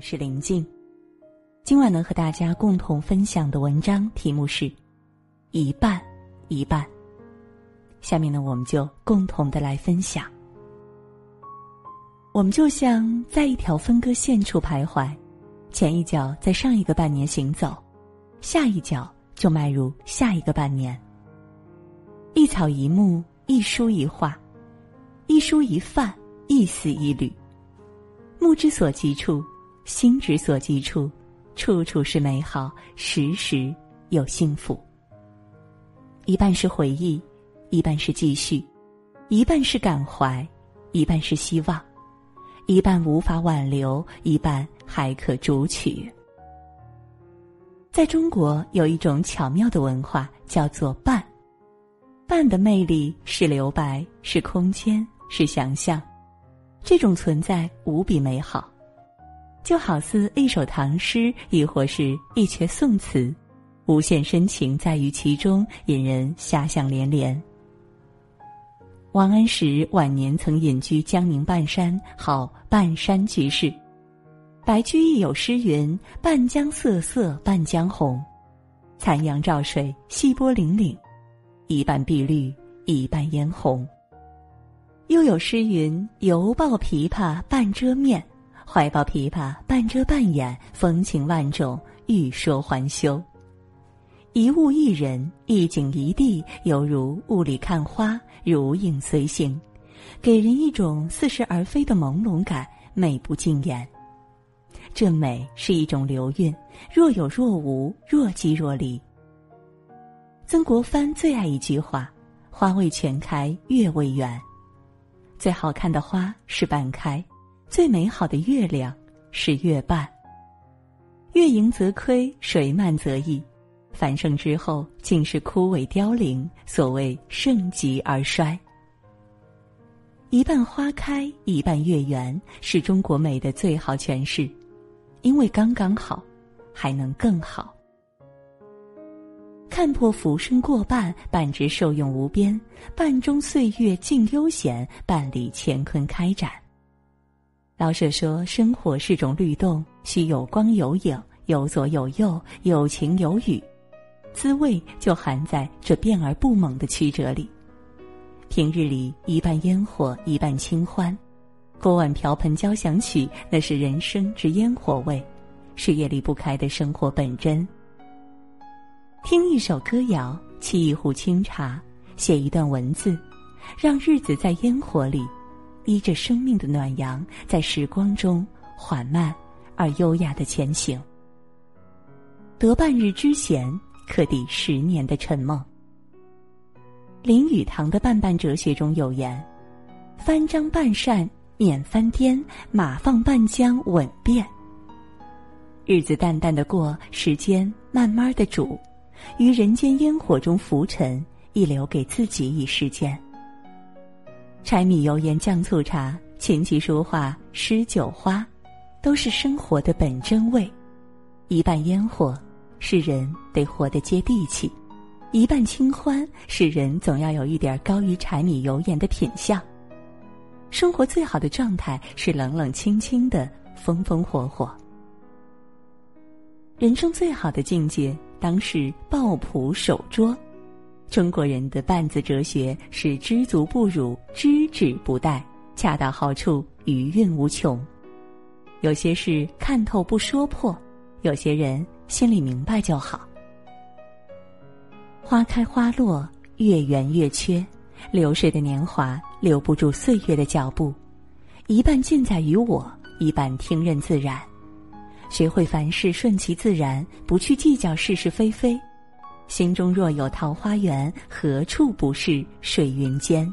是林静。今晚能和大家共同分享的文章题目是“一半一半”。下面呢，我们就共同的来分享。我们就像在一条分割线处徘徊，前一脚在上一个半年行走，下一脚就迈入下一个半年。一草一木，一书一画，一蔬一饭，一丝一缕。目之所及处，心之所及处，处处是美好，时时有幸福。一半是回忆，一半是继续，一半是感怀，一半是希望，一半无法挽留，一半还可逐取。在中国有一种巧妙的文化，叫做“半”。半的魅力是留白，是空间，是想象。这种存在无比美好，就好似一首唐诗，亦或是一阙宋词，无限深情在于其中，引人遐想连连。王安石晚年曾隐居江宁半山，号半山居士。白居易有诗云：“半江瑟瑟半江红，残阳照水细波粼粼，一半碧绿一半嫣红。”又有诗云：“犹抱琵琶半遮面，怀抱琵琶半遮半掩，风情万种，欲说还休。一物一人，一景一地，犹如雾里看花，如影随形，给人一种似是而非的朦胧感，美不尽言。这美是一种流韵，若有若无，若即若离。”曾国藩最爱一句话：“花未全开，月未圆。”最好看的花是半开，最美好的月亮是月半。月盈则亏，水满则溢，繁盛之后竟是枯萎凋零。所谓盛极而衰。一半花开，一半月圆，是中国美的最好诠释，因为刚刚好，还能更好。看破浮生过半，半知受用无边；半中岁月尽悠闲，半里乾坤开展。老舍说：“生活是种律动，需有光有影，有左有右，有晴有雨，滋味就含在这变而不猛的曲折里。平日里一半烟火，一半清欢，锅碗瓢盆交响曲，那是人生之烟火味，是也离不开的生活本真。”听一首歌谣，沏一壶清茶，写一段文字，让日子在烟火里，依着生命的暖阳，在时光中缓慢而优雅的前行。得半日之闲，可抵十年的沉梦。林语堂的半半哲学中有言：“翻张半扇免翻颠，马放半江稳便。”日子淡淡的过，时间慢慢的煮。于人间烟火中浮沉，亦留给自己一时间。柴米油盐酱醋茶，琴棋书画诗酒花，都是生活的本真味。一半烟火，是人得活得接地气；一半清欢，是人总要有一点高于柴米油盐的品相。生活最好的状态是冷冷清清的，风风火火。人生最好的境界。当是抱朴守拙，中国人的半字哲学是知足不辱，知止不殆，恰到好处，余韵无穷。有些事看透不说破，有些人心里明白就好。花开花落，月圆月缺，流水的年华留不住岁月的脚步，一半尽在于我，一半听任自然。学会凡事顺其自然，不去计较是是非非。心中若有桃花源，何处不是水云间？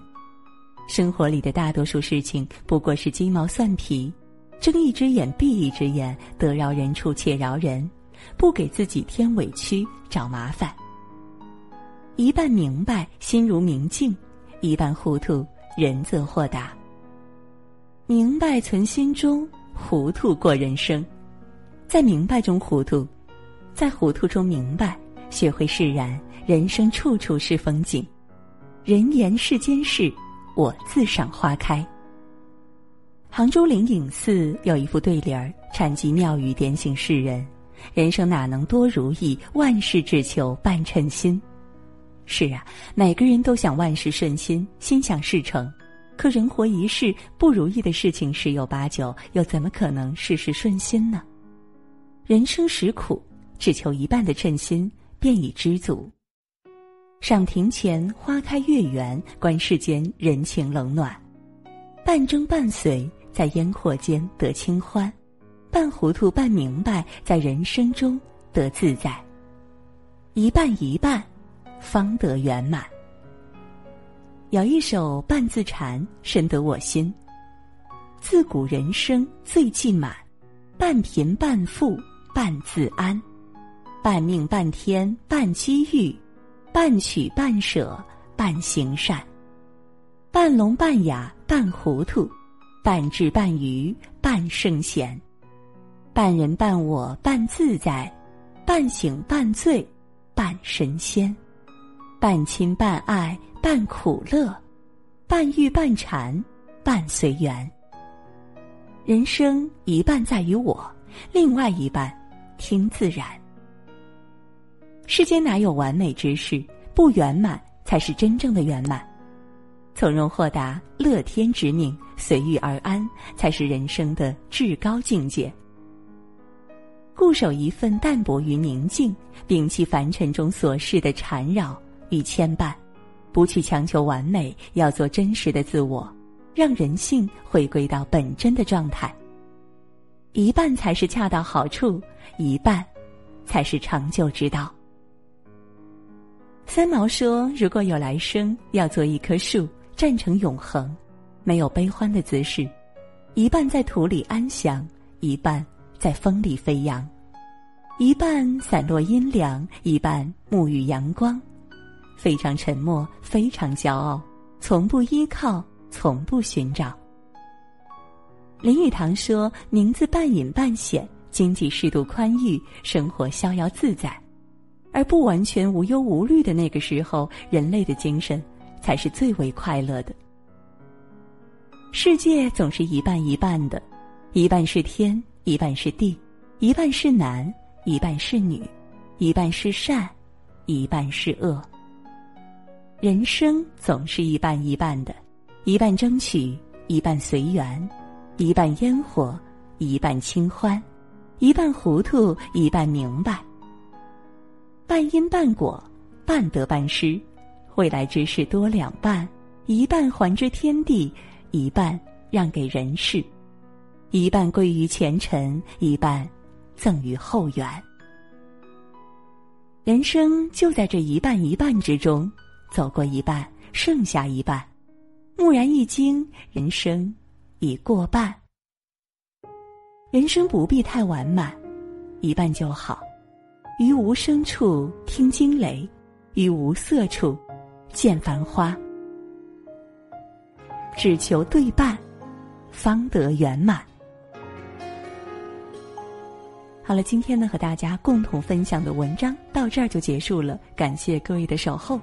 生活里的大多数事情不过是鸡毛蒜皮，睁一只眼闭一只眼，得饶人处且饶人，不给自己添委屈找麻烦。一半明白，心如明镜；一半糊涂，人则豁达。明白存心中，糊涂过人生。在明白中糊涂，在糊涂中明白，学会释然，人生处处是风景。人言世间事，我自赏花开。杭州灵隐寺有一副对联儿，禅机妙语点醒世人：人生哪能多如意？万事只求半称心。是啊，每个人都想万事顺心，心想事成。可人活一世，不如意的事情十有八九，又怎么可能事事顺心呢？人生实苦，只求一半的称心，便已知足。赏庭前花开月圆，观世间人情冷暖，半争半随，在烟火间得清欢；半糊涂半明白，在人生中得自在。一半一半，方得圆满。有一首半字禅，深得我心。自古人生最忌满，半贫半富半自安，半命半天半机遇，半取半舍半行善，半聋半哑半糊涂，半智半愚半圣贤，半人半我半自在，半醒半醉半神仙，半亲半爱。半苦乐，半欲半禅，半随缘。人生一半在于我，另外一半听自然。世间哪有完美之事？不圆满才是真正的圆满。从容豁达、乐天知命、随遇而安，才是人生的至高境界。固守一份淡泊与宁静，摒弃凡尘中琐事的缠绕与牵绊。不去强求完美，要做真实的自我，让人性回归到本真的状态。一半才是恰到好处，一半才是长久之道。三毛说：“如果有来生，要做一棵树，站成永恒，没有悲欢的姿势，一半在土里安详，一半在风里飞扬，一半散落阴凉，一半沐浴阳光。”非常沉默，非常骄傲，从不依靠，从不寻找。林语堂说：“名字半隐半显，经济适度宽裕，生活逍遥自在，而不完全无忧无虑的那个时候，人类的精神才是最为快乐的。世界总是一半一半的，一半是天，一半是地，一半是男，一半是女，一半是善，一半是恶。”人生总是一半一半的，一半争取，一半随缘，一半烟火，一半清欢，一半糊涂，一半明白。半因半果，半得半失，未来之事多两半，一半还之天地，一半让给人世，一半归于前尘，一半赠于后缘。人生就在这一半一半之中。走过一半，剩下一半，蓦然一惊，人生已过半。人生不必太完满，一半就好。于无声处听惊雷，于无色处见繁花。只求对半，方得圆满。好了，今天呢和大家共同分享的文章到这儿就结束了，感谢各位的守候。